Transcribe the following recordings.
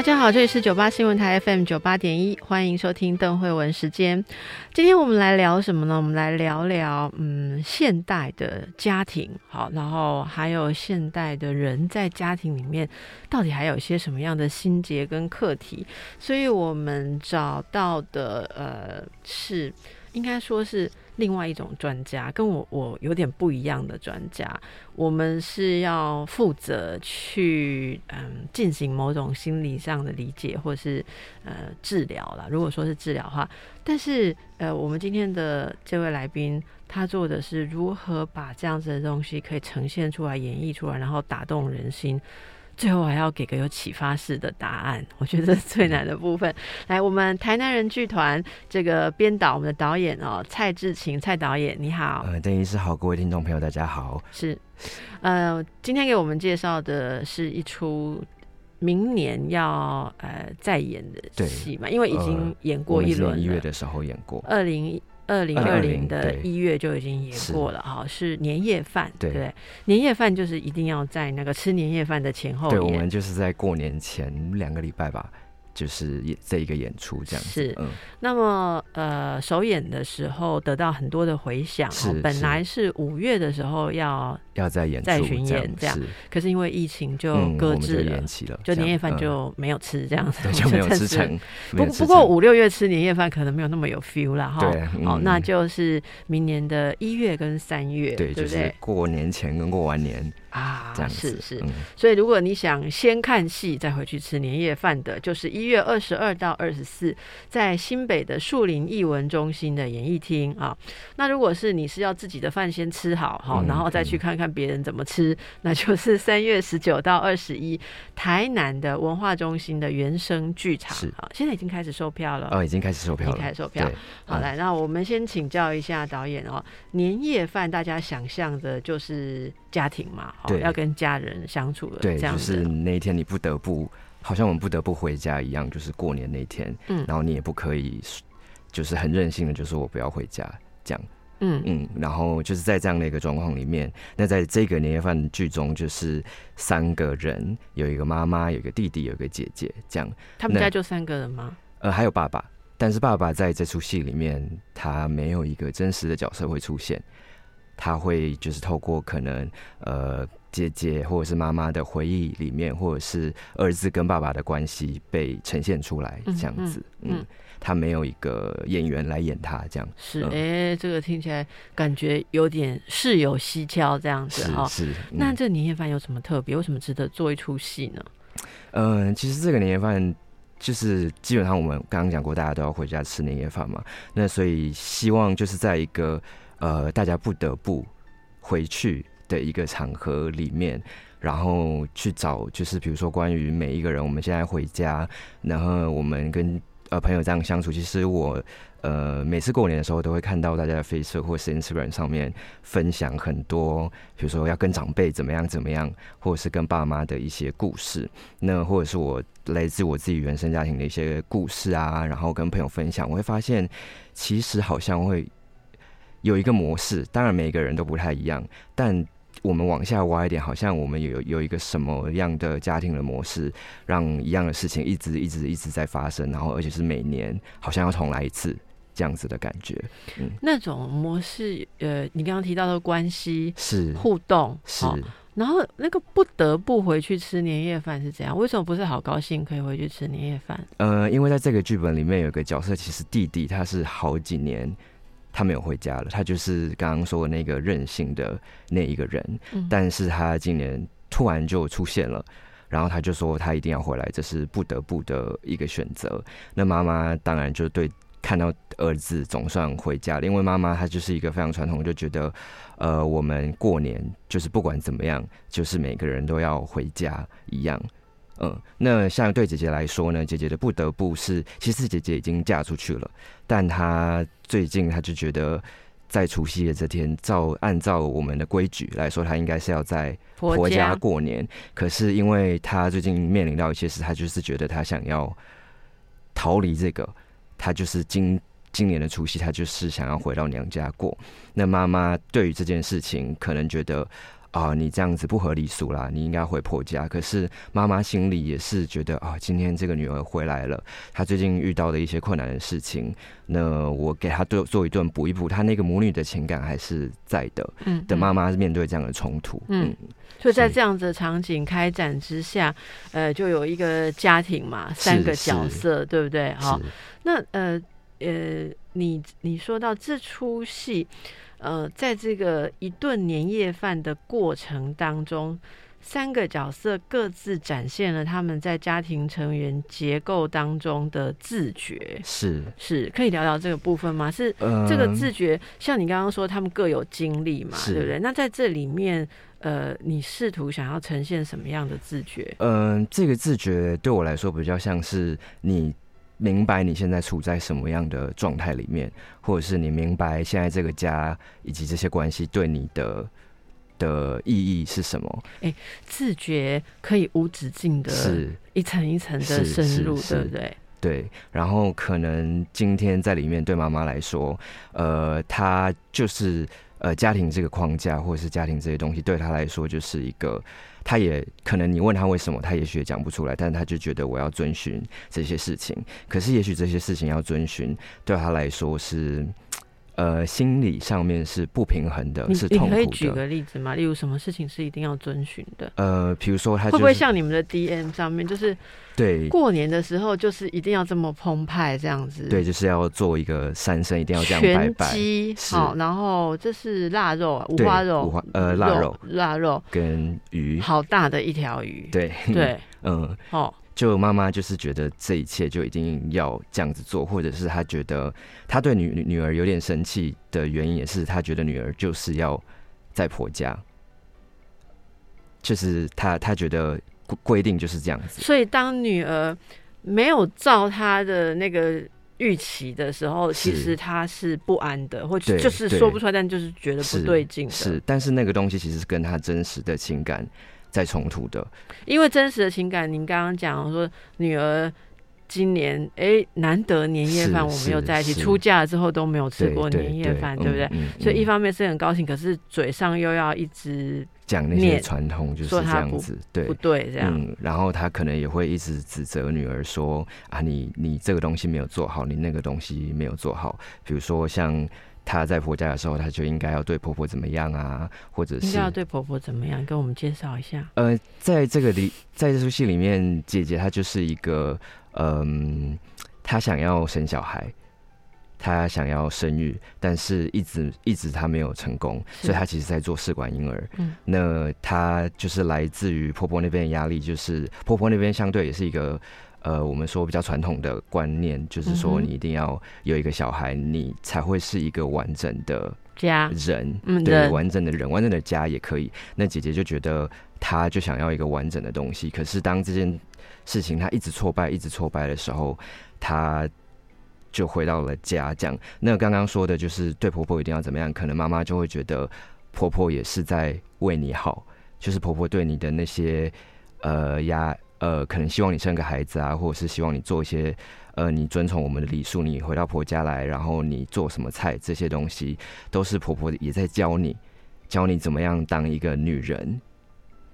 大家好，这里是九八新闻台 FM 九八点一，欢迎收听邓慧文时间。今天我们来聊什么呢？我们来聊聊嗯，现代的家庭，好，然后还有现代的人在家庭里面到底还有一些什么样的心结跟课题？所以我们找到的呃是，应该说是。另外一种专家跟我我有点不一样的专家，我们是要负责去嗯进行某种心理上的理解或是呃治疗啦。如果说是治疗的话，但是呃我们今天的这位来宾，他做的是如何把这样子的东西可以呈现出来、演绎出来，然后打动人心。最后还要给个有启发式的答案，我觉得最难的部分。来，我们台南人剧团这个编导，我们的导演哦，蔡志勤蔡导演，你好。呃，邓医师好，各位听众朋友，大家好。是，呃，今天给我们介绍的是一出明年要呃再演的戏嘛，因为已经演过一轮，一月的时候演过，二零。二零二零的一月就已经演过了哈，是。年夜饭，对，年夜饭就是一定要在那个吃年夜饭的前后，对，我们就是在过年前两个礼拜吧。就是这一个演出这样子是，那么呃，首演的时候得到很多的回响。是，本来是五月的时候要要在演再巡演这样，可是因为疫情就搁置了，延期了，就年夜饭就没有吃这样子，就 没有吃成。不不过五六月吃年夜饭可能没有那么有 feel 了哈。对，哦，那就是明年的一月跟三月，对，就是过年前跟过完年。啊，是是，所以如果你想先看戏再回去吃年夜饭的，就是一月二十二到二十四，在新北的树林艺文中心的演艺厅啊。那如果是你是要自己的饭先吃好哈，然后再去看看别人怎么吃，那就是三月十九到二十一，台南的文化中心的原声剧场啊，现在已经开始售票了哦，已经开始售票，已经开始售票。好，来，那我们先请教一下导演哦，年夜饭大家想象的就是家庭嘛？对，要跟家人相处了，对，就是那一天你不得不，好像我们不得不回家一样，就是过年那天，嗯，然后你也不可以，就是很任性的，就说我不要回家，这样，嗯。嗯，然后就是在这样的一个状况里面，那在这个年夜饭剧中，就是三个人，有一个妈妈，有一个弟弟，有一个姐姐，这样，他们家就三个人吗？呃，还有爸爸，但是爸爸在这出戏里面，他没有一个真实的角色会出现。他会就是透过可能呃姐姐或者是妈妈的回忆里面，或者是儿子跟爸爸的关系被呈现出来这样子，嗯，他没有一个演员来演他这样，是哎，这个听起来感觉有点事有蹊跷这样子哈。是，那这年夜饭有什么特别？为什么值得做一出戏呢？嗯，其实这个年夜饭就是基本上我们刚刚讲过，大家都要回家吃年夜饭嘛，那所以希望就是在一个。呃，大家不得不回去的一个场合里面，然后去找，就是比如说关于每一个人，我们现在回家，然后我们跟呃朋友这样相处。其实我呃每次过年的时候，都会看到大家的 Facebook 或是 Instagram 上面分享很多，比如说要跟长辈怎么样怎么样，或者是跟爸妈的一些故事，那或者是我来自我自己原生家庭的一些故事啊，然后跟朋友分享，我会发现其实好像会。有一个模式，当然每个人都不太一样，但我们往下挖一点，好像我们有有一个什么样的家庭的模式，让一样的事情一直一直一直在发生，然后而且是每年好像要重来一次这样子的感觉。嗯，那种模式，呃，你刚刚提到的关系是互动是，然后那个不得不回去吃年夜饭是怎样？为什么不是好高兴可以回去吃年夜饭？呃，因为在这个剧本里面有个角色，其实弟弟他是好几年。他没有回家了，他就是刚刚说的那个任性的那一个人，但是他今年突然就出现了，然后他就说他一定要回来，这是不得不的一个选择。那妈妈当然就对看到儿子总算回家了，因为妈妈她就是一个非常传统，就觉得，呃，我们过年就是不管怎么样，就是每个人都要回家一样。嗯，那像对姐姐来说呢，姐姐的不得不是，其实姐姐已经嫁出去了，但她最近她就觉得，在除夕夜这天，照按照我们的规矩来说，她应该是要在婆家过年。可是因为她最近面临到一些事，她就是觉得她想要逃离这个，她就是今今年的除夕，她就是想要回到娘家过。那妈妈对于这件事情，可能觉得。啊，你这样子不合理俗啦，你应该回婆家。可是妈妈心里也是觉得啊，今天这个女儿回来了，她最近遇到的一些困难的事情，那我给她做做一顿补一补，她那个母女的情感还是在的。嗯，的妈妈面对这样的冲突，嗯，所以在这样的场景开展之下，呃，就有一个家庭嘛，三个角色，对不对？好，那呃呃，你你说到这出戏。呃，在这个一顿年夜饭的过程当中，三个角色各自展现了他们在家庭成员结构当中的自觉。是是，可以聊聊这个部分吗？是这个自觉，像你刚刚说，他们各有经历嘛，对不对？那在这里面，呃，你试图想要呈现什么样的自觉？嗯，这个自觉对我来说比较像是你。明白你现在处在什么样的状态里面，或者是你明白现在这个家以及这些关系对你的的意义是什么？哎，自觉可以无止境的，是一层一层的深入，对不对？对。然后可能今天在里面对妈妈来说，呃，她就是呃家庭这个框架，或者是家庭这些东西，对她来说就是一个。他也可能，你问他为什么，他也许也讲不出来，但是他就觉得我要遵循这些事情。可是，也许这些事情要遵循，对他来说是。呃，心理上面是不平衡的，是痛苦的。可以举个例子吗？例如什么事情是一定要遵循的？呃，比如说他会不会像你们的 DM 上面，就是对过年的时候，就是一定要这么澎湃这样子？对，就是要做一个三生，一定要这样拜拜。好，然后这是腊肉，五花肉，五花呃腊肉，腊肉跟鱼，好大的一条鱼。对对，嗯，好。就妈妈就是觉得这一切就一定要这样子做，或者是她觉得她对女女儿有点生气的原因，也是她觉得女儿就是要在婆家，就是她她觉得规定就是这样子。所以当女儿没有照她的那个预期的时候，其实她是不安的，或者就是说不出来，但就是觉得不对劲。是，但是那个东西其实是跟她真实的情感。在冲突的，因为真实的情感，您刚刚讲说女儿今年哎难得年夜饭我们又在一起，出嫁之后都没有吃过年夜饭，对不对？所以一方面是很高兴，可是嘴上又要一直讲那些传统，就是这样子，对不对？这样，然后他可能也会一直指责女儿说啊，你你这个东西没有做好，你那个东西没有做好，比如说像。她在婆家的时候，她就应该要对婆婆怎么样啊？或者是要对婆婆怎么样？跟我们介绍一下。呃，在这个里，在这出戏里面，姐姐她就是一个，嗯，她想要生小孩，她想要生育，但是一直一直她没有成功，所以她其实在做试管婴儿。嗯，那她就是来自于婆婆那边的压力，就是婆婆那边相对也是一个。呃，我们说比较传统的观念，就是说你一定要有一个小孩，你才会是一个完整的家人，对，完整的人，完整的家也可以。那姐姐就觉得，她就想要一个完整的东西。可是当这件事情她一直挫败，一直挫败的时候，她就回到了家。这样那刚刚说的就是对婆婆一定要怎么样，可能妈妈就会觉得婆婆也是在为你好，就是婆婆对你的那些呃压。呃，可能希望你生个孩子啊，或者是希望你做一些，呃，你遵从我们的礼数，你回到婆家来，然后你做什么菜，这些东西都是婆婆也在教你，教你怎么样当一个女人，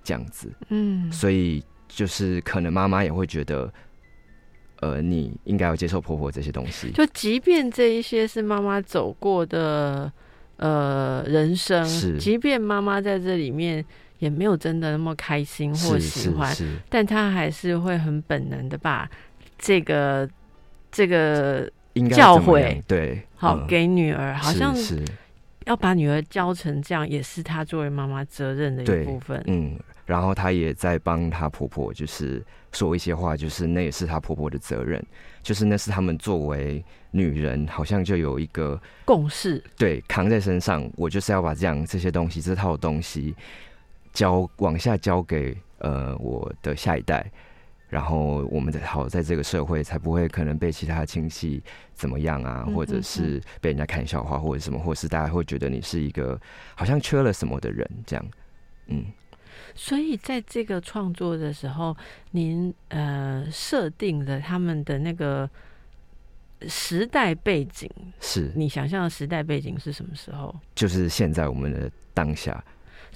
这样子。嗯，所以就是可能妈妈也会觉得，呃，你应该要接受婆婆这些东西。就即便这一些是妈妈走过的，呃，人生，是，即便妈妈在这里面。也没有真的那么开心或喜欢，但他还是会很本能的把这个这个教诲对好给女儿，好像要把女儿教成这样，也是她作为妈妈责任的一部分。嗯，然后她也在帮她婆婆，就是说一些话，就是那也是她婆婆的责任，就是那是他们作为女人，好像就有一个共识，对，扛在身上，我就是要把这样这些东西，这套东西交往下交给呃我的下一代。然后我们的好在这个社会才不会可能被其他亲戚怎么样啊，或者是被人家看笑话或者什么，或是大家会觉得你是一个好像缺了什么的人这样，嗯。所以在这个创作的时候，您呃设定的他们的那个时代背景，是你想象的时代背景是什么时候？就是现在我们的当下。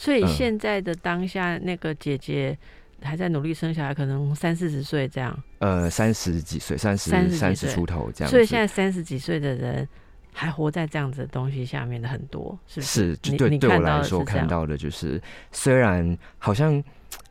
所以现在的当下，那个姐姐。还在努力生小孩，可能三四十岁这样。呃，三十几岁，三十三十出头这样。所以现在三十几岁的人还活在这样子的东西下面的很多，是不是？是，对对我来说看到的就是，虽然好像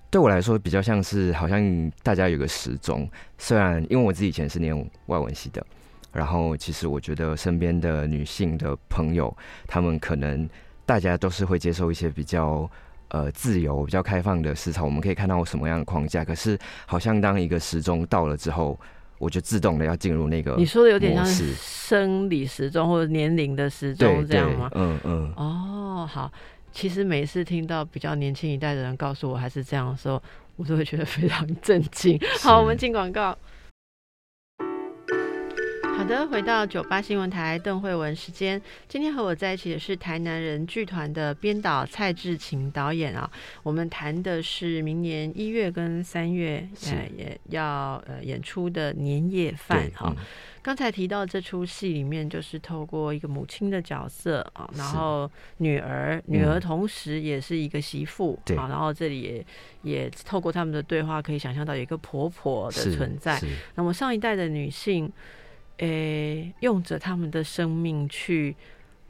对我来说比较像是，好像大家有个时钟。虽然因为我自己以前是念外文系的，然后其实我觉得身边的女性的朋友，她们可能大家都是会接受一些比较。呃，自由比较开放的市场，我们可以看到什么样的框架？可是，好像当一个时钟到了之后，我就自动的要进入那个。你说的有点像是生理时钟或者年龄的时钟这样吗？嗯嗯。哦，好。其实每次听到比较年轻一代的人告诉我还是这样的时候，我都会觉得非常震惊。好，我们进广告。回到九八新闻台邓慧文时间。今天和我在一起的是台南人剧团的编导蔡志勤导演啊。我们谈的是明年一月跟三月呃也要呃演出的年夜饭哈。刚才提到这出戏里面，就是透过一个母亲的角色啊，然后女儿女儿同时也是一个媳妇啊，然后这里也也透过他们的对话，可以想象到有一个婆婆的存在。那么上一代的女性。诶，用着他们的生命去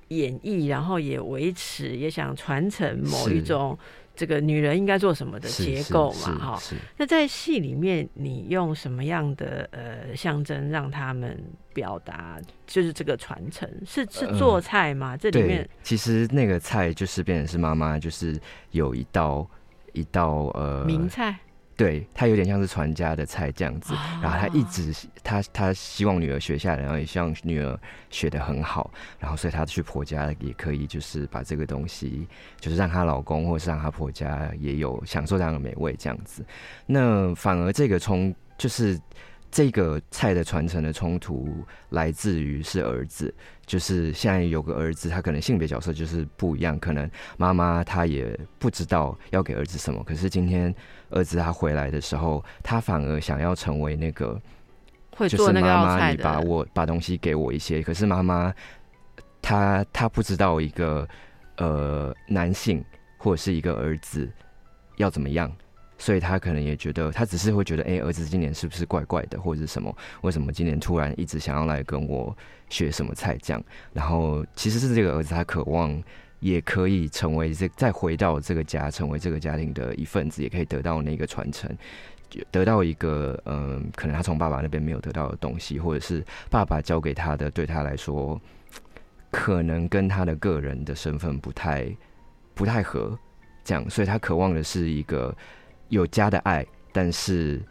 演绎，然后也维持，也想传承某一种这个女人应该做什么的结构嘛？哈。那在戏里面，你用什么样的呃象征让他们表达？就是这个传承是是做菜吗？这里面其实那个菜就是变成是妈妈，就是有一道一道呃名菜。对他有点像是传家的菜这样子，然后他一直他他希望女儿学下来，然后也希望女儿学的很好，然后所以他去婆家也可以就是把这个东西，就是让她老公或者是让她婆家也有享受这样的美味这样子。那反而这个从就是。这个菜的传承的冲突来自于是儿子，就是现在有个儿子，他可能性别角色就是不一样，可能妈妈她也不知道要给儿子什么，可是今天儿子他回来的时候，他反而想要成为那个，会做那个妈妈，你把我把东西给我一些，可是妈妈他他不知道一个呃男性或者是一个儿子要怎么样。所以他可能也觉得，他只是会觉得，哎，儿子今年是不是怪怪的，或者是什么？为什么今年突然一直想要来跟我学什么菜样？然后其实是这个儿子，他渴望也可以成为这，再回到这个家，成为这个家庭的一份子，也可以得到那个传承，得到一个嗯，可能他从爸爸那边没有得到的东西，或者是爸爸教给他的，对他来说，可能跟他的个人的身份不太不太合，这样，所以他渴望的是一个。有家的爱，但是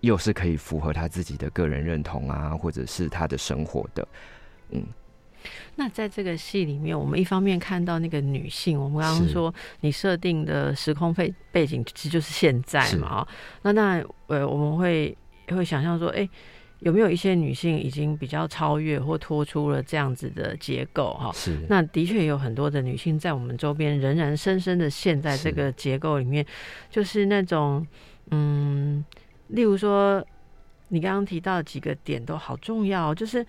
又是可以符合他自己的个人认同啊，或者是他的生活的，嗯。那在这个戏里面，我们一方面看到那个女性，我们刚刚说你设定的时空背背景其实就是现在嘛，啊，那那呃，我们会会想象说，哎。有没有一些女性已经比较超越或脱出了这样子的结构？哈，是。那的确有很多的女性在我们周边仍然深深的陷在这个结构里面，就是那种，嗯，例如说，你刚刚提到几个点都好重要，就是，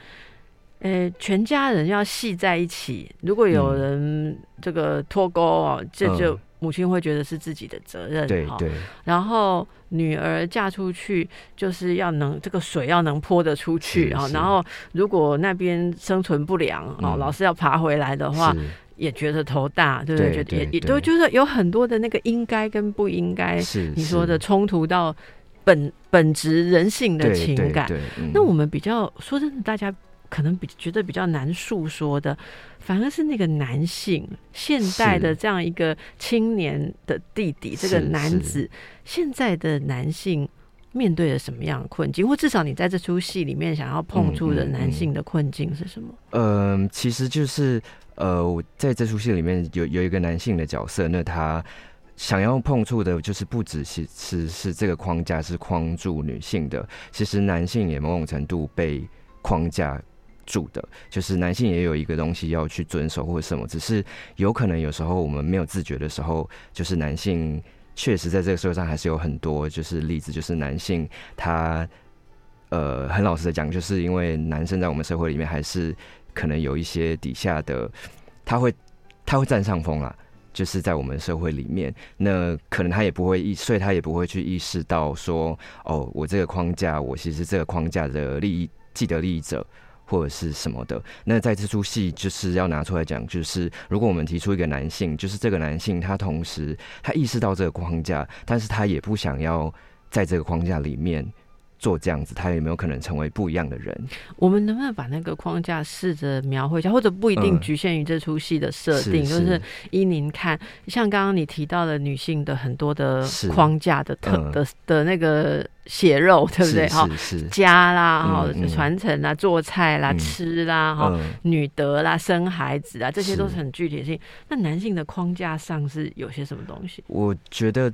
呃，全家人要系在一起，如果有人这个脱钩哦，这就。母亲会觉得是自己的责任，对对。然后女儿嫁出去就是要能这个水要能泼得出去啊。然后如果那边生存不良啊，老是要爬回来的话，也觉得头大，对不对？觉得也也都就是有很多的那个应该跟不应该，是你说的冲突到本本质人性的情感。那我们比较说真的，大家可能比觉得比较难诉说的，反而是那个男性现代的这样一个青年的弟弟，这个男子，现在的男性面对了什么样的困境，或至少你在这出戏里面想要碰触的男性的困境是什么？嗯，其实就是呃，我在这出戏里面有有一个男性的角色，那他。想要碰触的，就是不只是是是这个框架是框住女性的，其实男性也某种程度被框架住的，就是男性也有一个东西要去遵守或者什么，只是有可能有时候我们没有自觉的时候，就是男性确实在这个社会上还是有很多就是例子，就是男性他呃很老实的讲，就是因为男生在我们社会里面还是可能有一些底下的，他会他会占上风啦。就是在我们社会里面，那可能他也不会意，所以他也不会去意识到说，哦，我这个框架，我其实这个框架的利益既得利益者或者是什么的。那在这出戏就是要拿出来讲，就是如果我们提出一个男性，就是这个男性他同时他意识到这个框架，但是他也不想要在这个框架里面。做这样子，他有没有可能成为不一样的人？我们能不能把那个框架试着描绘一下，或者不一定局限于这出戏的设定？就是依您看，像刚刚你提到的女性的很多的框架的特的的那个血肉，对不对？哈，家啦，哈，传承啦，做菜啦，吃啦，哈，女德啦，生孩子啊，这些都是很具体性。那男性的框架上是有些什么东西？我觉得。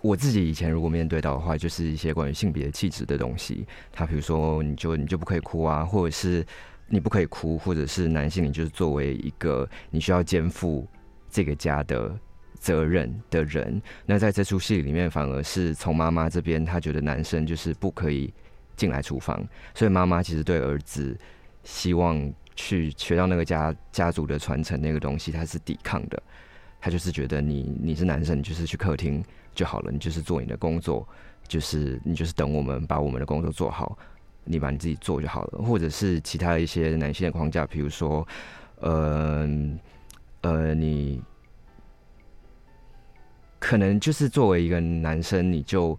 我自己以前如果面对到的话，就是一些关于性别气质的东西。他比如说，你就你就不可以哭啊，或者是你不可以哭，或者是男性，你就是作为一个你需要肩负这个家的责任的人。那在这出戏里面，反而是从妈妈这边，她觉得男生就是不可以进来厨房，所以妈妈其实对儿子希望去学到那个家家族的传承那个东西，他是抵抗的。他就是觉得你你是男生，你就是去客厅。就好了，你就是做你的工作，就是你就是等我们把我们的工作做好，你把你自己做就好了。或者是其他一些男性的框架，比如说，呃呃，你可能就是作为一个男生，你就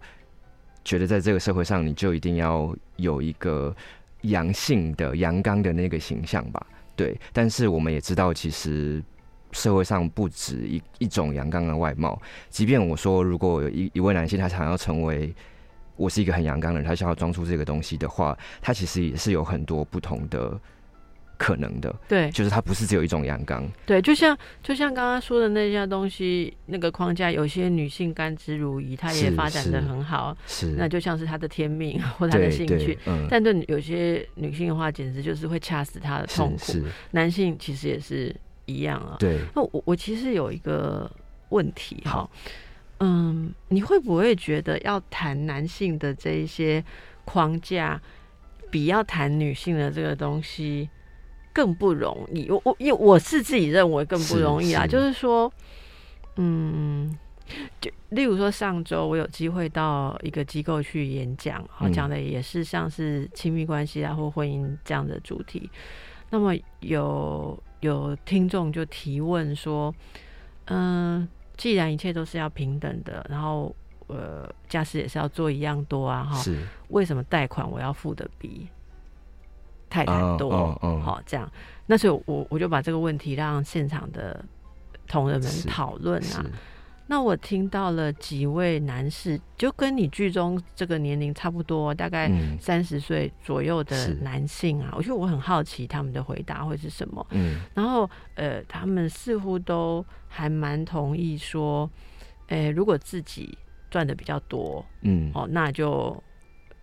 觉得在这个社会上，你就一定要有一个阳性的阳刚的那个形象吧？对。但是我们也知道，其实。社会上不止一一种阳刚的外貌，即便我说，如果有一一位男性他想要成为我是一个很阳刚的人，他想要装出这个东西的话，他其实也是有很多不同的可能的。对，就是他不是只有一种阳刚。对，就像就像刚刚说的那些东西，那个框架，有些女性甘之如饴，她也发展的很好，是那就像是她的天命 或她的兴趣。嗯，但对有些女性的话，简直就是会掐死她的痛苦。男性其实也是。一样啊，对。那我我其实有一个问题哈，嗯，你会不会觉得要谈男性的这一些框架，比要谈女性的这个东西更不容易？我我因为我是自己认为更不容易啊，就是说，嗯，就例如说上周我有机会到一个机构去演讲，好讲的也是像是亲密关系啊或婚姻这样的主题，那么有。有听众就提问说：“嗯，既然一切都是要平等的，然后呃，驾驶也是要做一样多啊，哈，是为什么贷款我要付的比太太多？好，这样，那所以我我就把这个问题让现场的同仁们讨论啊。”那我听到了几位男士，就跟你剧中这个年龄差不多，大概三十岁左右的男性啊，我觉得我很好奇他们的回答会是什么。嗯，然后呃，他们似乎都还蛮同意说，诶，如果自己赚的比较多，嗯，哦，那就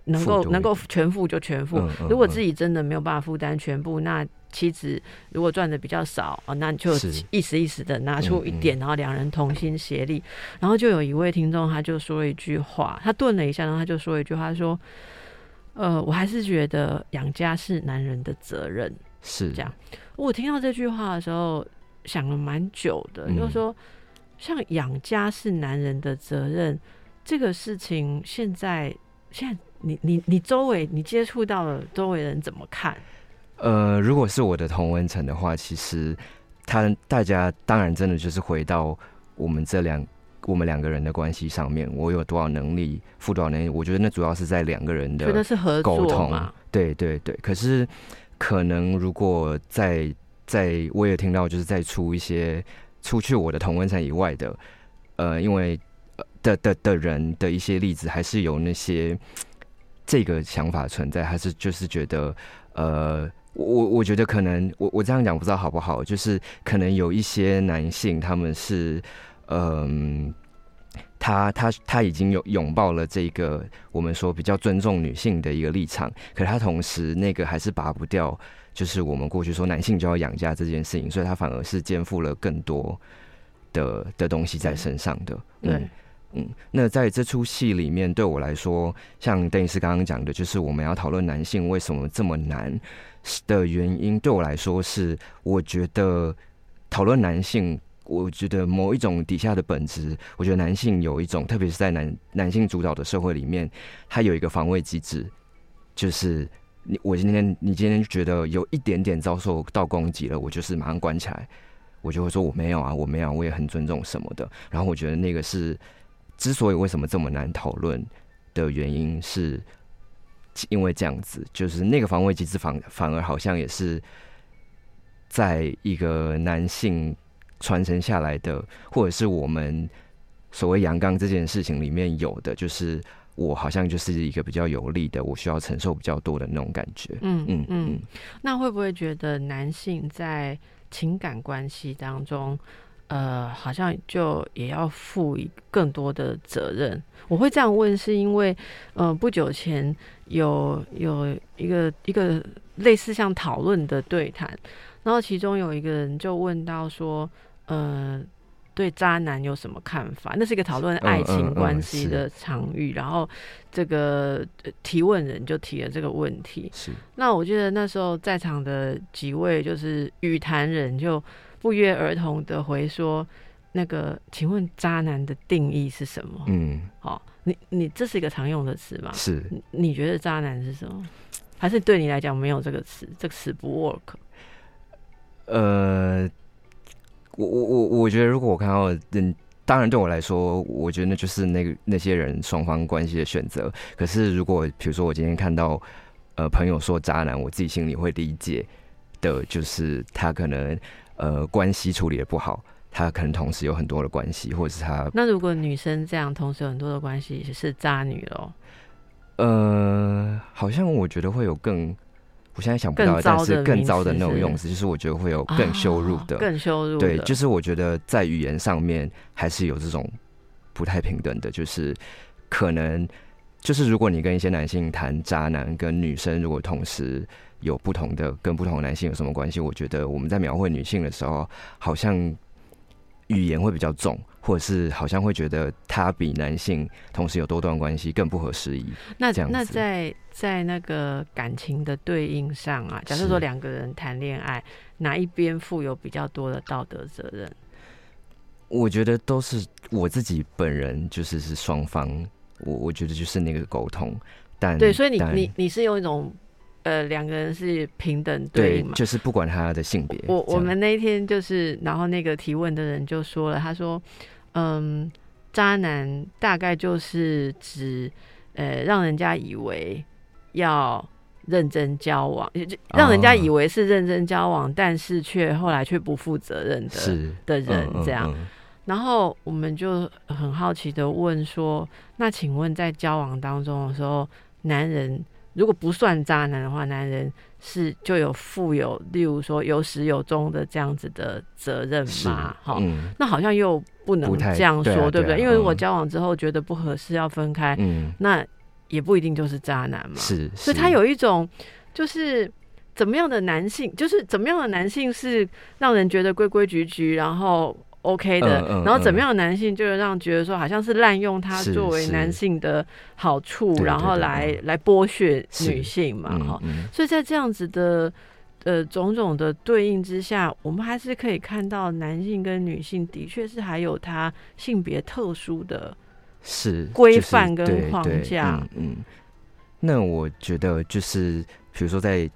能够能够全付就全付。如果自己真的没有办法负担全部，那妻子如果赚的比较少啊，那你就意思意思的拿出一点，然后两人同心协力。然后就有一位听众，他就说了一句话，他顿了一下，然后他就说一句话，说：“呃，我还是觉得养家是男人的责任。”是这样。我听到这句话的时候，想了蛮久的，就是说，像养家是男人的责任这个事情，现在现在你你你周围你接触到了周围人怎么看？呃，如果是我的同文层的话，其实他大家当然真的就是回到我们这两我们两个人的关系上面，我有多少能力，付多少能力，我觉得那主要是在两个人的是合沟通，对对对。可是可能如果在在我也听到，就是在出一些出去我的同温层以外的，呃，因为呃的的的人的一些例子，还是有那些这个想法存在，还是就是觉得，呃，我我我觉得可能我我这样讲不知道好不好，就是可能有一些男性他们是，嗯、他他他已经有拥抱了这个我们说比较尊重女性的一个立场，可是他同时那个还是拔不掉，就是我们过去说男性就要养家这件事情，所以他反而是肩负了更多的的东西在身上的。对嗯，嗯，那在这出戏里面，对我来说，像邓医师刚刚讲的，就是我们要讨论男性为什么这么难的原因，对我来说是，我觉得讨论男性，我觉得某一种底下的本质，我觉得男性有一种，特别是在男男性主导的社会里面，他有一个防卫机制，就是你我今天你今天觉得有一点点遭受到攻击了，我就是马上关起来，我就会说我没有啊，我没有，我也很尊重什么的。然后我觉得那个是之所以为什么这么难讨论的原因，是因为这样子，就是那个防卫机制反反而好像也是在一个男性传承下来的，或者是我们所谓阳刚这件事情里面有的，就是我好像就是一个比较有力的，我需要承受比较多的那种感觉。嗯嗯嗯嗯，那会不会觉得男性在情感关系当中，呃，好像就也要负一更多的责任？我会这样问，是因为，呃，不久前有有一个一个类似像讨论的对谈，然后其中有一个人就问到说，呃。对渣男有什么看法？那是一个讨论爱情关系的场域，然后这个呃提问人就提了这个问题，是那我记得那时候在场的几位就是语坛人就不约而同的回说，那个请问渣男的定义是什么？嗯好、你你这是一个常用的词吗？是你你觉得渣男是什么？还是对你来讲没有这个词，这个词不 work？呃，我我我我觉得，如果我看到嗯，当然对我来说，我觉得那就是那个那些人双方关系的选择。可是如果比如说我今天看到呃朋友说渣男，我自己心里会理解的，就是他可能呃关系处理的不好，他可能同时有很多的关系，或者是他那如果女生这样，同时有很多的关系是渣女喽。呃，好像我觉得会有更。我现在想不到，但是更糟的那种用词，就是我觉得会有更羞辱的，啊更羞辱的。对，就是我觉得在语言上面还是有这种不太平等的，就是可能就是如果你跟一些男性谈渣男，跟女生如果同时有不同的跟不同的男性有什么关系，我觉得我们在描绘女性的时候，好像语言会比较重，或者是好像会觉得她比男性同时有多段关系更不合时宜。那这样子那在在那个感情的对应上啊，假设说两个人谈恋爱，哪一边负有比较多的道德责任？我觉得都是我自己本人，就是是双方，我我觉得就是那个沟通，但对，所以你你你是用一种呃两个人是平等对应，嘛？就是不管他的性别。我我们那一天就是，然后那个提问的人就说了，他说，嗯，渣男大概就是指呃让人家以为要认真交往，让人家以为是认真交往，但是却后来却不负责任的是的人嗯这样。嗯然后我们就很好奇的问说：“那请问在交往当中的时候，男人如果不算渣男的话，男人是就有负有，例如说有始有终的这样子的责任是吗？哈、嗯那好像又不能这样说，对不对？对啊对啊因为如果嗯交往之后觉得不合适要分开，嗯，那也不一定就是渣男嘛。是，所以他有一种就是怎么样的男性，就是怎么样的男性是让人觉得规规矩矩，然后 OK 的，嗯嗯然后怎么嗯。样的男性就是让觉得说好像是滥用他作为男性的好处，然后来嗯。来剥削女性嘛，哈、所以在这样子的。呃，种种的对应之下，我们还是可以看到男性跟女性的确是还有他性别特殊的是规就是范跟框架。嗯嗯，那我觉得就是比如说在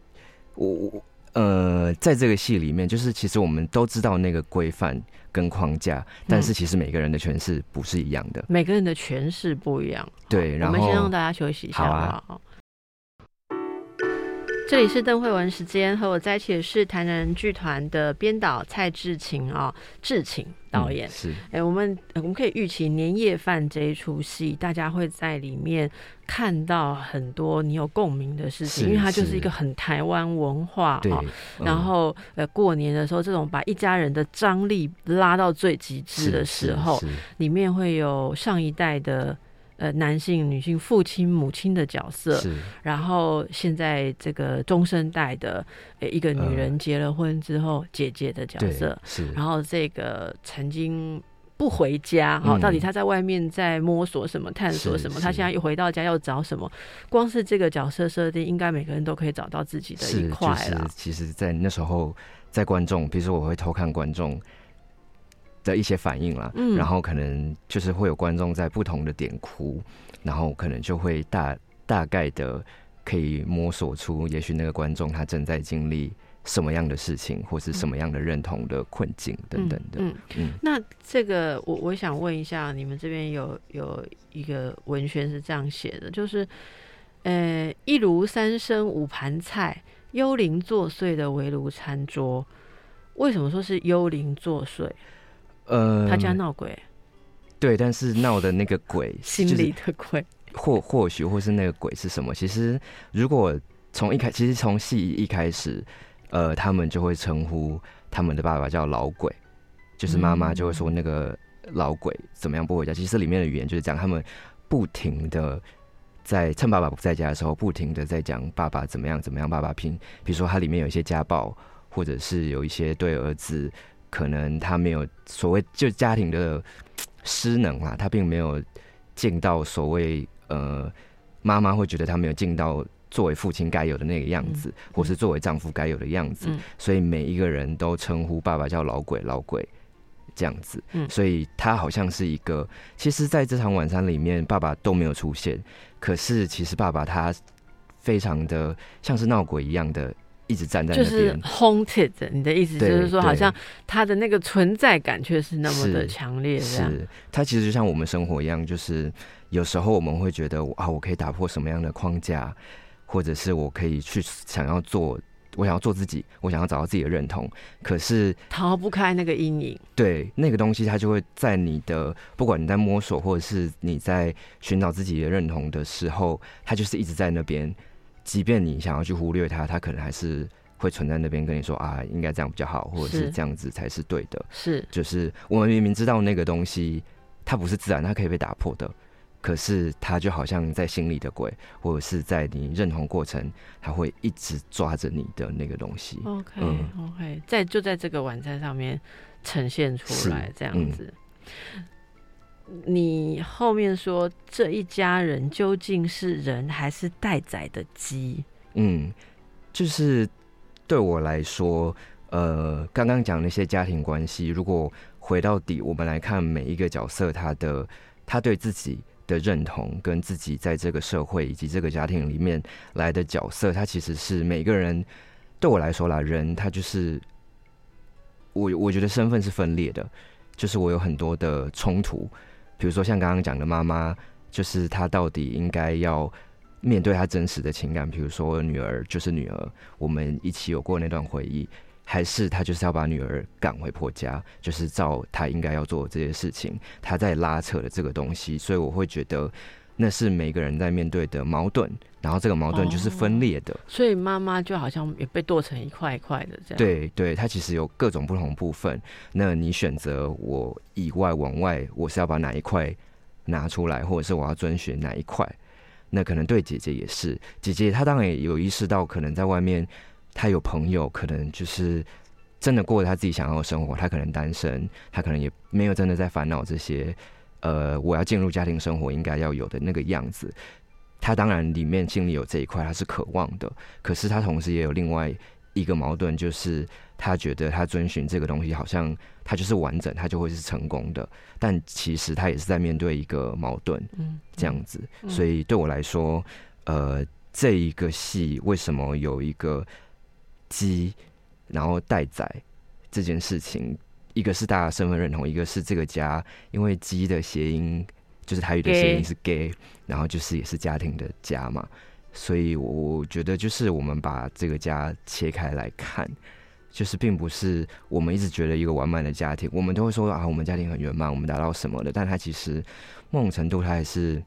我我呃，在这个戏里面，就是其实我们都知道那个规范跟框架，但嗯是其实每个人的诠释不是一样的。每个人的诠释不一样。好对然后我们先让大家休息一下，好好？这里是邓慧文时间，和我在一起的是台南剧团的编导蔡志勤啊，志勤导演。是，哎，我们我们可以预期《年夜饭》这一出戏，大家会在里面看到很多你有共鸣的事情，因为它就是是一个很台湾文化对哈。，嗯然后呃，过年的时候，这种把一家人的张力拉到最极致的时候，里面会有上一代的呃男性、女性、父亲、母亲的角色，是然后现在这个中生代的呃一个女人结了婚之后，姐姐的角色，是，然后这个曾经。不回家哈，嗯到底他在外面在摸索什么、探索什么？他是现在一回到家要找什么？光是这个角色设定，应该每个人都可以找到自己的一是块就是了。其实，在那时候，在观众，比如说我会偷看观众的一些反应啦，嗯然后可能就是会有观众在不同的点哭，然后可能就会大大概的可以摸索出，也许那个观众他正在经历什么样的事情，或是什么样的认同的困境等等的。嗯，嗯那这个我我想问一下，你们这边有有一个文宣是这样写的，就是呃一炉三生五盘菜，幽灵作祟的围炉餐桌。为什么说是幽灵作祟？呃，他家闹鬼，对，但是闹的那个鬼 心里的鬼。或或许或是那个鬼是什么？其实如果从一开，其实从戏一开始，呃，他们就会称呼他们的爸爸叫老鬼，就是妈妈就会说那个老鬼怎么样不回家。其实里面的语言就是讲他们不停的在趁爸爸不在家的时候，不停的在讲爸爸怎么样怎么样，爸爸拼，比如说它里面有一些家暴，或者是有一些对儿子可能他没有所谓就家庭的失能啦，他并没有尽到所谓呃妈妈会觉得他没有尽到作为父亲该有的那个样子，或是作为丈夫该有的样子，嗯。所以每一个人都称呼爸爸叫老鬼老鬼这样子，嗯。所以他好像是一个，其实在这场晚餐里面，爸爸都没有出现，可是其实爸爸他非常的像是闹鬼一样的。一直站在就是那边，haunted，你的意思就是说，好像他的那个存在感却是那么的强烈。是，它其实就像我们生活一样，就是有时候我们会觉得啊，我可以打破什么样的框架，或者是我可以去想要做，我想要做自己，我想要找到自己的认同。可是逃不开那个阴影。对那个东西，它就会在你的不管你在摸索，或者是你在寻找自己的认同的时候，它就是一直在那边。即便你想要去忽略它，它可能还是会存在那边跟你说啊，应该这样比较好，或者是是这样子才是对的。是，就是我们明明知道那个东西它不是自然，它可以被打破的，可是它就好像在心里的鬼，或者是在你认同过程，它会一直抓着你的那个东西。OK、嗯 OK，在就在这个晚餐上面呈现出来这样嗯子。你后面说这一家人究竟是人还是待宰的鸡？嗯，就是对我来说，呃，刚刚讲那些家庭关系，如果回到底，我们来看每一个角色他的他对自己的认同，跟自己在这个社会以及这个家庭里面来的角色，他其实是每个人对我来说啦，人他就是我我觉得身份是分裂的，就是我有很多的冲突，比如说像刚刚讲的妈妈，就是她到底应该要。面对她真实的情感，比如说女儿就是女儿，我们一起有过那段回忆，还是她就是要把女儿赶回婆家，就是照她应该要做的这些事情，她在拉扯的这个东西，所以我会觉得那是每个人在面对的矛盾，然后这个矛盾就是分裂的，所以妈妈就好像也被剁成一块一块的这样。，对对，它其实有各种不同部分，那你选择我以外往外，我是要把哪一块拿出来，或者是我要遵循哪一块？那可能对姐姐也是，姐姐她当然也有意识到，可能在外面她有朋友，可能就是真的过着她自己想要的生活，她可能单身，她可能也没有真的在烦恼这些，呃，我要进入家庭生活应该要有的那个样子。他当然里面心里有这一块，他是渴望的，可是他同时也有另外一个矛盾，就是他觉得他遵循这个东西，好像他就是完整，他就会是成功的，但其实他也是在面对一个矛盾。嗯，这样子，嗯所以对我来说，呃，这一个戏为什么有一个鸡，然后待宰这件事情，一个是大家身份认同，一个是这个家，因为鸡的谐音就是台语的谐音是 gay，然后就是也是家庭的家嘛，所以我我觉得就是我们把这个家切开来看，就是并不是我们一直觉得一个完满的家庭，我们都会说啊，我们家庭很圆满，我们达到什么的，但它其实某种程度它还是。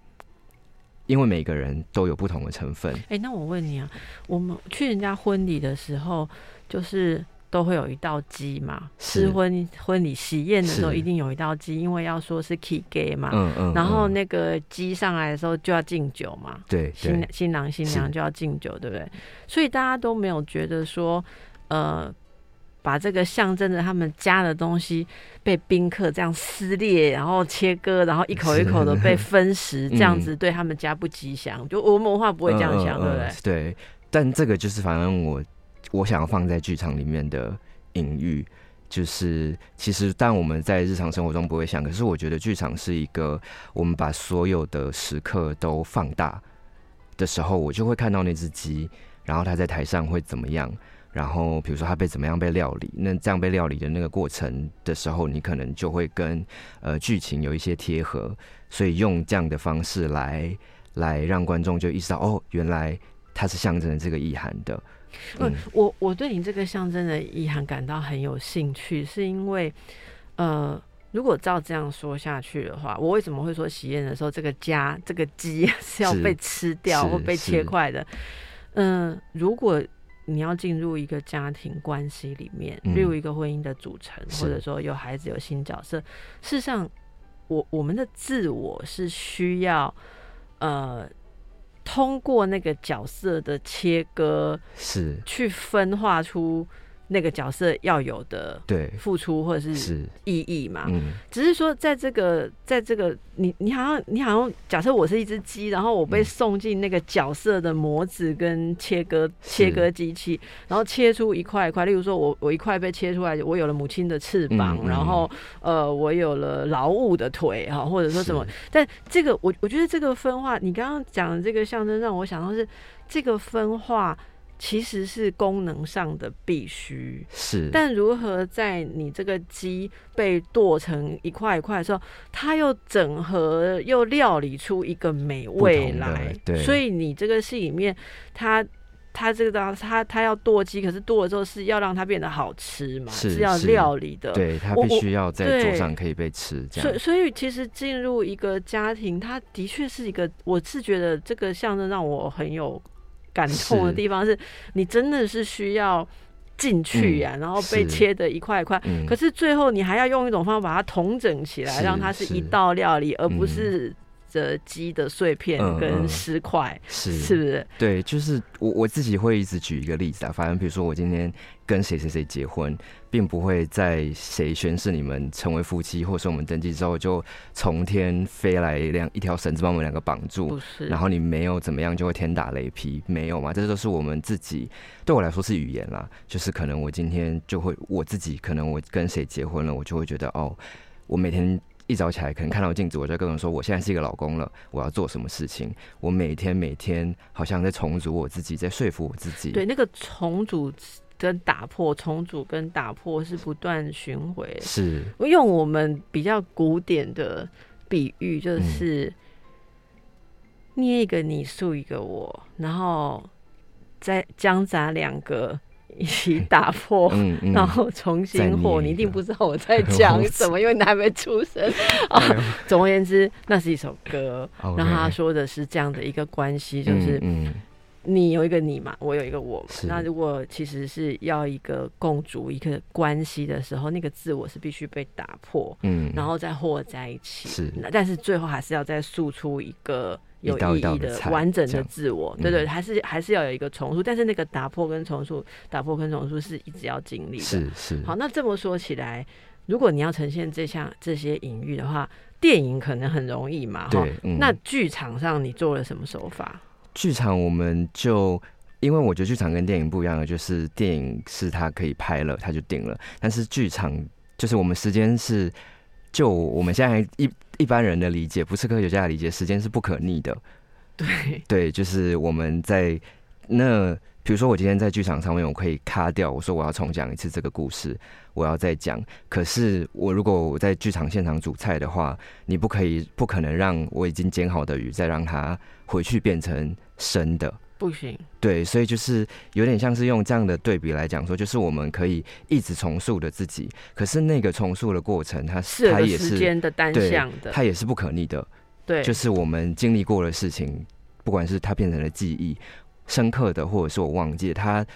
因为每个人都有不同的成分。哎，那我问你啊，我们去人家婚礼的时候，就是都会有一道鸡嘛？吃婚婚礼喜宴的时候，一定有一道鸡，因为要说是 key gay 嘛。嗯嗯。然后那个鸡上来的时候就要敬酒嘛。对。新新郎新娘就要敬酒，对不对？所以大家都没有觉得说，呃。把这个象征着他们家的东西被宾客这样撕裂，然后切割，然后一口一口的被 分食，这样子对他们家不吉祥。就我们文化不会这样想，对不对？对。但这个就是反正我我想要放在剧场里面的隐喻，就是其实但我们在日常生活中不会想，可是我觉得剧场是一个我们把所有的时刻都放大的时候，我就会看到那只鸡，然后它在台上会怎么样。然后，比如说他被怎么样被料理，那这样被料理的那个过程的时候，你可能就会跟呃剧情有一些贴合，所以用这样的方式来来让观众就意识到，哦，原来它是象征着这个意涵的。嗯，我我对你这个象征的遗憾感到很有兴趣，是因为呃，如果照这样说下去的话，我为什么会说喜宴的时候这个家这个鸡是要被吃掉或被切块的？嗯，如果。你要进入一个家庭关系里面，例如一个婚姻的组成，或者说有孩子有新角色。事实上，我我们的自我是需要呃，通过那个角色的切割，是去分化出。那个角色要有的对付出或者是意义嘛？嗯，只是说在这个在这个你你好像你好像假设我是一只鸡，然后我被送进那个角色的模子跟切割切割机器，然后切出一块一块。例如说，我我一块被切出来，我有了母亲的翅膀，然后呃，我有了劳务的腿哈，或者说什么。但这个我我觉得这个分化，你刚刚讲的这个象征，让我想到是这个分化。其实是功能上的必须，是。但如何在你这个鸡被剁成一块一块的时候，它又整合又料理出一个美味来？对。所以你这个戏里面，它它这个它它要剁鸡，可是剁了之后是要让它变得好吃嘛？是要料理的。对，它必须要在桌上可以被吃。这样。所以所以其实进入一个家庭，它的确是一个，我是觉得这个象征让我很有。感痛的地方是你真的是需要进去呀，然后被切的一块一块，可是最后你还要用一种方法把它统整起来，让它是一道料理，而不是这鸡的碎片跟尸块，是。是不是？对，就是我我自己会一直举一个例子啊，反正比如说我今天。跟谁谁谁结婚，并不会在谁宣誓你们成为夫妻，或者说我们登记之后就从天飞来一辆一条绳子把我们两个绑住，然后你没有怎么样就会天打雷劈，没有嘛？这都是我们自己对我来说是语言啦，就是可能我今天就会我自己，可能我跟谁结婚了，我就会觉得哦，我每天一早起来可能看到镜子，我就跟人说，我现在是一个老公了，我要做什么事情？我每天每天好像在重组我自己，在说服我自己。对，那个重组。跟打破、重组跟打破是不断循回。是，用我们比较古典的比喻，就是捏一个你，塑一个我，然后再将咱两个一起打破，然后重新和。你一定不知道我在讲什么，因为你还没出生 啊。总而言之，那是一首歌，然后他说的是这样的一个关系，就是嗯。你有一个你嘛，我有一个我嘛。那如果其实是要一个共主一个关系的时候，那个自我是必须被打破，嗯，然后再和在一起。是，但是最后还是要再塑出一个有意义的完整的自我。对对，还是还是要有一个重塑。但是那个打破跟重塑，打破跟重塑是一直要经历的。是是。好，那这么说起来，如果你要呈现这项这些隐喻的话，电影可能很容易嘛。对。那剧场上你做了什么手法？剧场我们就，因为我觉得剧场跟电影不一样的，就是电影是它可以拍了，它就定了，但是剧场就是我们时间是，就我们现在一一般人的理解，不是科学家的理解，时间是不可逆的。对对，就是我们在那，比如说我今天在剧场上面，我可以卡掉，我说我要重讲一次这个故事，我要再讲。可是我如果我在剧场现场煮菜的话，你不可以，不可能让我已经煎好的鱼再让它。回去变成生的，不行，对，所以就是有点像是用这样的对比来讲说，就是我们可以一直重塑的自己，可是那个重塑的过程，它是它也是间的单向的，它也是不可逆的，对，就是我们经历过的事情，不管是它变成了记忆，深刻的，或者是我忘记了它，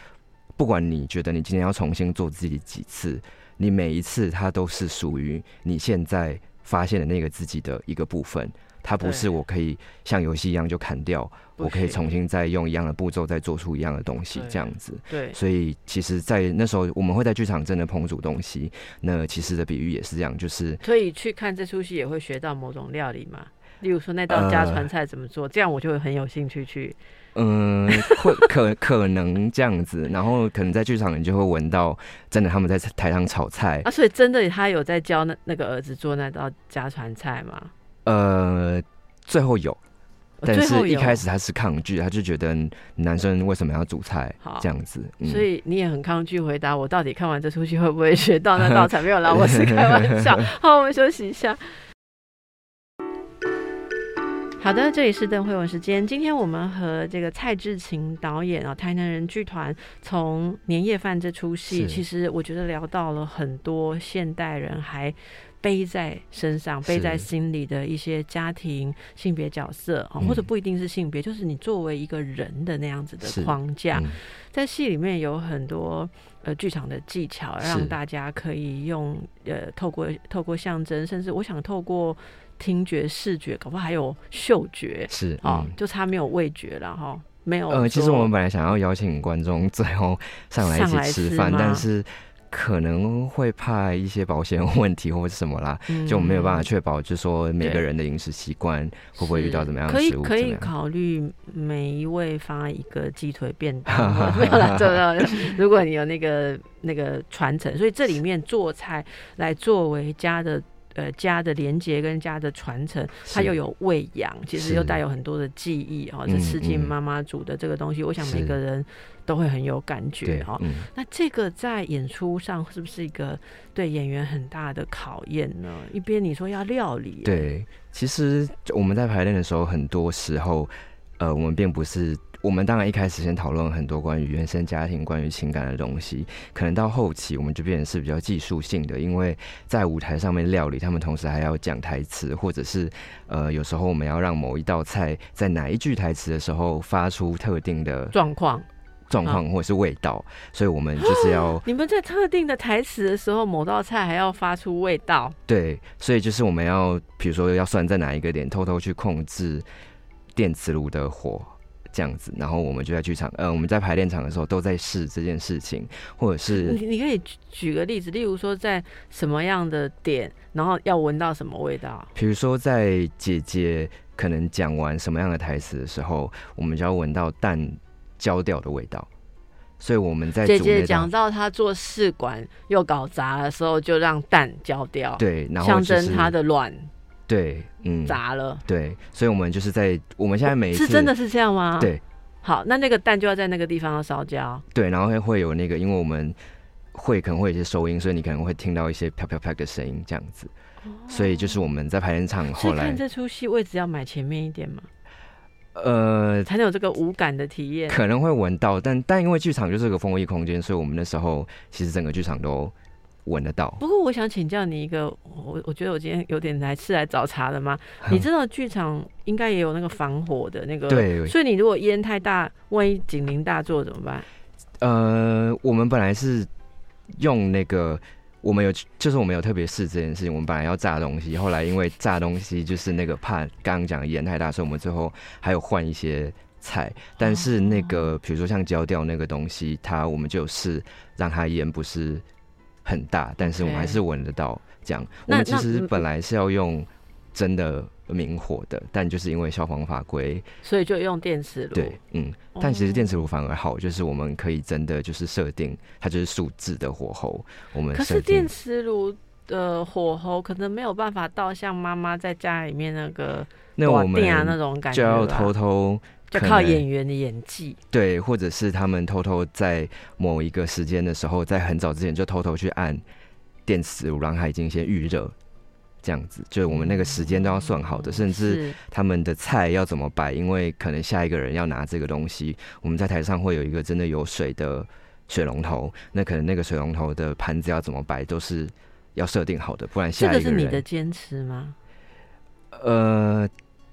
不管你觉得你今天要重新做自己几次，你每一次它都是属于你现在发现的那个自己的一个部分。它不是我可以像游戏一样就砍掉，我可以重新再用一样的步骤再做出一样的东西，这样子。对，所以其实，在那时候我们会在剧场真的烹煮东西。那其实的比喻也是这样，就是可以去看这出戏也会学到某种料理嘛。例如说那道家传菜怎么做，这样我就会很有兴趣去。嗯，会可可能这样子，然后可能在剧场你就会闻到真的他们在台上炒菜啊，，所以真的他有在教那那个儿子做那道家传菜吗？呃，最后有，但是一开始他是抗拒，他就觉得男生为什么要煮菜好这样子，嗯所以你也很抗拒回答我，到底看完这出戏会不会学到那道菜？没有啦，我是开玩笑。好，我们休息一下。好的，这里是邓慧文时间。今天我们和这个蔡志勤导演啊，台南人剧团从《年夜饭》这出戏，其实我觉得聊到了很多现代人还背在身上、背在心里的一些家庭性别角色啊，嗯。或者不一定是性别，就是你作为一个人的那样子的框架。嗯。在戏里面有很多呃剧场的技巧，让大家可以用呃透过透过象征，甚至我想透过听觉、视觉，搞不好还有嗅觉是啊，嗯。就差没有味觉了哈，没有。呃，其实我们本来想要邀请观众最后上来一起吃饭，吃但是可能会怕一些保险问题或者什么啦，嗯就我没有办法确保，就是说每个人的饮食习惯会不会遇到怎么样可以的食物，可以怎么样考虑每一位发一个鸡腿便当，没有啦，对对。如果你有那个那个传承，所以这里面做菜来作为家的。呃，家的连接跟家的传承，它又有喂养，其实又带有很多的记忆哦。这嗯吃进嗯妈妈煮的这个东西，我想每是个人都会很有感觉对哈。嗯。那这个在演出上是不是一个对演员很大的考验呢？一边你说要料理，，对，其实我们在排练的时候，很多时候，呃，我们并不是，我们当然一开始先讨论很多关于原生家庭、关于情感的东西，可能到后期我们就变成是比较技术性的，因为在舞台上面料理，他们同时还要讲台词，或者是呃，有时候我们要让某一道菜在哪一句台词的时候发出特定的状况。状况或者是味道，所以我们就是要 你们在特定的台词的时候，某道菜还要发出味道，对，所以就是我们要，比如说要算在哪一个点，偷偷去控制电磁炉的火，这样子。然后我们就在剧场，呃，我们在排练场的时候都在试这件事情，或者是你你可以举举个例子，例如说在什么样的点，然后要闻到什么味道？比如说在姐姐可能讲完什么样的台词的时候，我们就要闻到蛋焦掉的味道。所以我们在姐姐讲到她做试管又搞砸的时候，就让蛋焦掉，，对，然后象就是征她的卵对，嗯，砸了。对，所以我们就是在我们现在每一次是真的是这样吗？。对好，那那个蛋就要在那个地方要烧焦。对，然后会会有那个，因为我们会可能会有一些收音，所以你可能会听到一些啪啪啪的声音这样子。所以就是我们在排练场后来这出戏位置要买前面一点嘛，呃才能有这个无感的体验。可能会闻到，但但因为剧场就是个封闭空间，所以我们那时候其实整个剧场都闻得到。不过我想请教你一个，我我觉得我今天有点来是来找茬的吗？你知道剧场应该也有那个防火的那个，，对，所以你如果烟太大，万一警铃大作怎么办？呃，我们本来是用那个。我们有，就是我们有特别试这件事情。我们本来要炸东西，后来因为炸东西就是那个怕刚刚讲的烟太大，所以我们最后还有换一些菜。但是那个比如说像焦掉那个东西，它我们就有试让它烟不是很大，但是我们还是闻得到。这样，我那们其实本来是要用真的明火的，但就是因为消防法规，所以就用电磁炉。对，嗯，哦但其实电磁炉反而好，就是我们可以真的就是设定它就是数字的火候，我们可是电磁炉的火候可能没有办法到像妈妈在家里面那个那我瓦店啊那们种感觉就要偷偷就靠演员的演技。对，或者是他们偷偷在某一个时间的时候，在很早之前就偷偷去按电磁炉，让它已经先预热，这样子，就是我们那个时间都要算好的，甚至他们的菜要怎么摆，因为可能下一个人要拿这个东西，我们在台上会有一个真的有水的水龙头，那可能那个水龙头的盘子要怎么摆都是要设定好的，不然下一个是你的坚持吗？呃，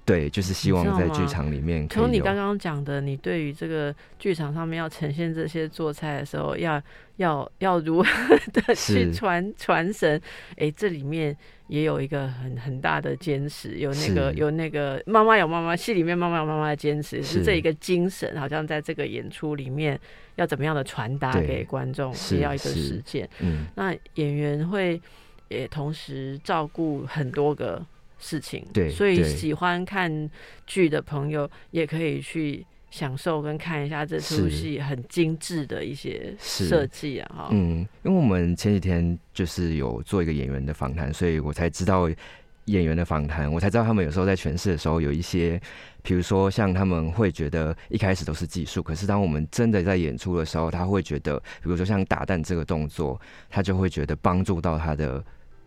对，就是希望在剧场里面可以从你刚刚讲的，你对于这个剧场上面要呈现这些做菜的时候，要要要如何的去传传神？哎，这里面也有一个很很大的坚持，有那个有那个妈妈有妈妈戏里面妈妈有妈妈的坚持，是是这一个精神，好像在这个演出里面要怎么样的传达给观众，是也要一个实践。嗯那演员会也同时照顾很多个事情，对所以喜欢看剧的朋友也可以去享受跟看一下这出戏很精致的一些设计啊，哈，嗯，因为我们前几天就是有做一个演员的访谈，所以我才知道演员的访谈，我才知道他们有时候在诠释的时候有一些，比如说像他们会觉得一开始都是技术，可是当我们真的在演出的时候，他会觉得，比如说像打蛋这个动作，他就会觉得帮助到他的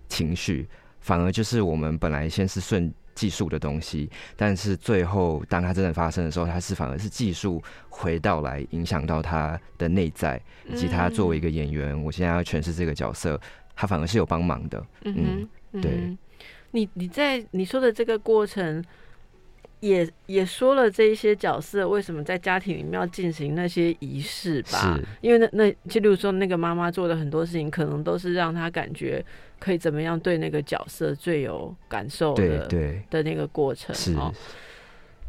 情绪，反而就是我们本来先是顺。技术的东西，但是最后当它真的发生的时候，它是反而是技术回到来影响到他的内在，以及他作为一个演员，我现在要诠释这个角色，他反而是有帮忙的。嗯，嗯对哼，你你在你说的这个过程。也也说了这一些角色为什么在家庭里面要进行那些仪式吧是，因为那那就例如说那个妈妈做的很多事情，可能都是让她感觉可以怎么样对那个角色最有感受的对对，的那个过程。是哦，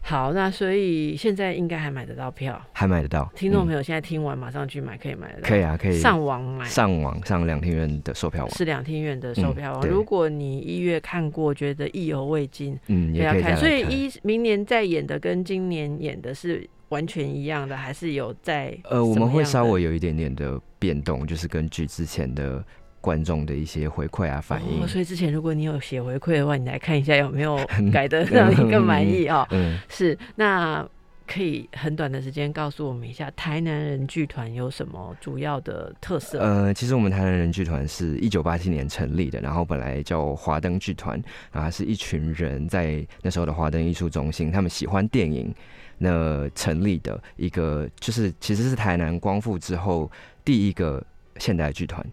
好，那所以现在应该还买得到票，还买得到。友、听众朋友现在听完马上去买，可以买得到，可以啊，可以上网买。上网上两厅院的售票网，是两厅院的售票网。嗯如果你一月看过，觉得意犹未尽，嗯，也要看。所以一明年再演的跟今年演的是完全一样的，还是有在呃，我们会稍微有一点点的变动，就是根据之前的观众的一些回馈啊反应哦。所以之前如果你有写回馈的话，你来看一下有没有 改的让你更满意哦。嗯，是，那可以很短的时间告诉我们一下，台南人剧团有什么主要的特色？呃，其实我们台南人剧团是一九八七年成立的，然后本来叫华灯剧团，然后是一群人在那时候的华灯艺术中心，他们喜欢电影，那成立的一个就是其实是台南光复之后第一个现代剧团。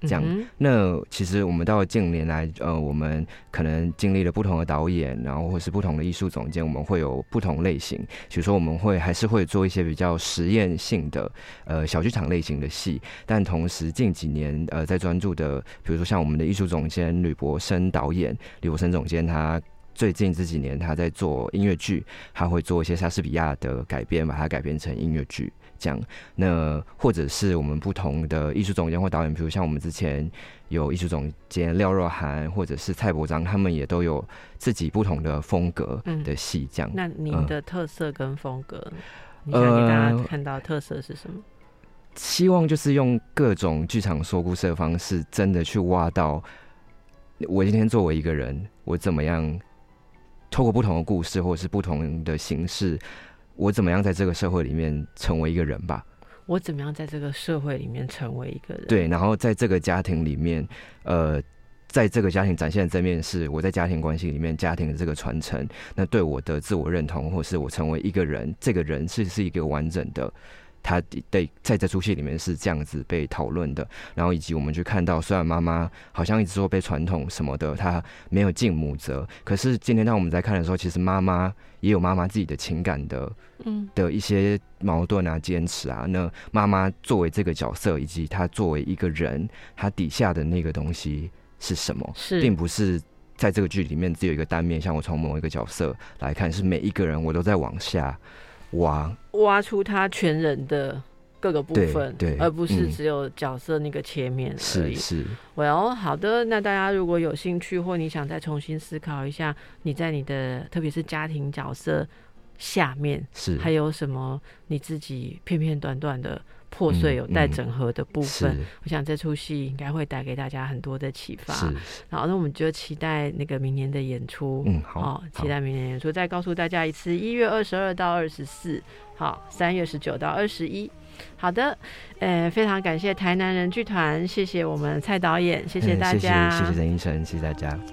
这样嗯那其实我们到近年来，呃，我们可能经历了不同的导演，然后或是不同的艺术总监，我们会有不同类型。比如说，我们会还是会做一些比较实验性的，呃，小剧场类型的戏，但同时近几年，呃，在专注的，比如说像我们的艺术总监吕博生导演，吕博生总监他。最近这几年，他在做音乐剧，他会做一些莎士比亚的改编，把它改编成音乐剧。这样，那或者是我们不同的艺术总监或导演，比如像我们之前有艺术总监廖若涵，或者是蔡伯章，他们也都有自己不同的风格嗯的戏。这样，那您嗯的特色跟风格，你想给大家呃看到特色是什么？希望就是用各种剧场说故事的方式，真的去挖到我今天作为一个人，我怎么样透过不同的故事或者是不同的形式，我怎么样在这个社会里面成为一个人吧。我怎么样在这个社会里面成为一个人？对，然后在这个家庭里面，呃，在这个家庭展现的正面是我在家庭关系里面家庭的这个传承，那对我的自我认同，或是我成为一个人，这个人是是一个完整的。他得在这出戏里面是这样子被讨论的，然后以及我们去看到，虽然妈妈好像一直说被传统什么的，她没有尽母责，可是今天当我们在看的时候，其实妈妈也有妈妈自己的情感的嗯的一些矛盾啊、坚持啊。那妈妈作为这个角色，以及她作为一个人，她底下的那个东西是什么，是并不是在这个剧里面只有一个单面，像我从某一个角色来看，是每一个人我都在往下挖。挖出他全人的各个部分，对而不是嗯只有角色那个切面而已。是是，well，好的，那大家如果有兴趣，或你想再重新思考一下，你在你的特别是家庭角色下面是还有什么你自己片片段段的破碎嗯有待嗯整合的部分，是我想这出戏应该会带给大家很多的启发。是，好，那我们就期待那个明年的演出。嗯，好，哦，期待明年演出。再告诉大家一次，一月二十二到二十四，好，三月十九到二十一。好的，呃，非常感谢台南人剧团，谢谢我们蔡导演，谢谢大家，谢谢谢谢陈医生，谢谢大家。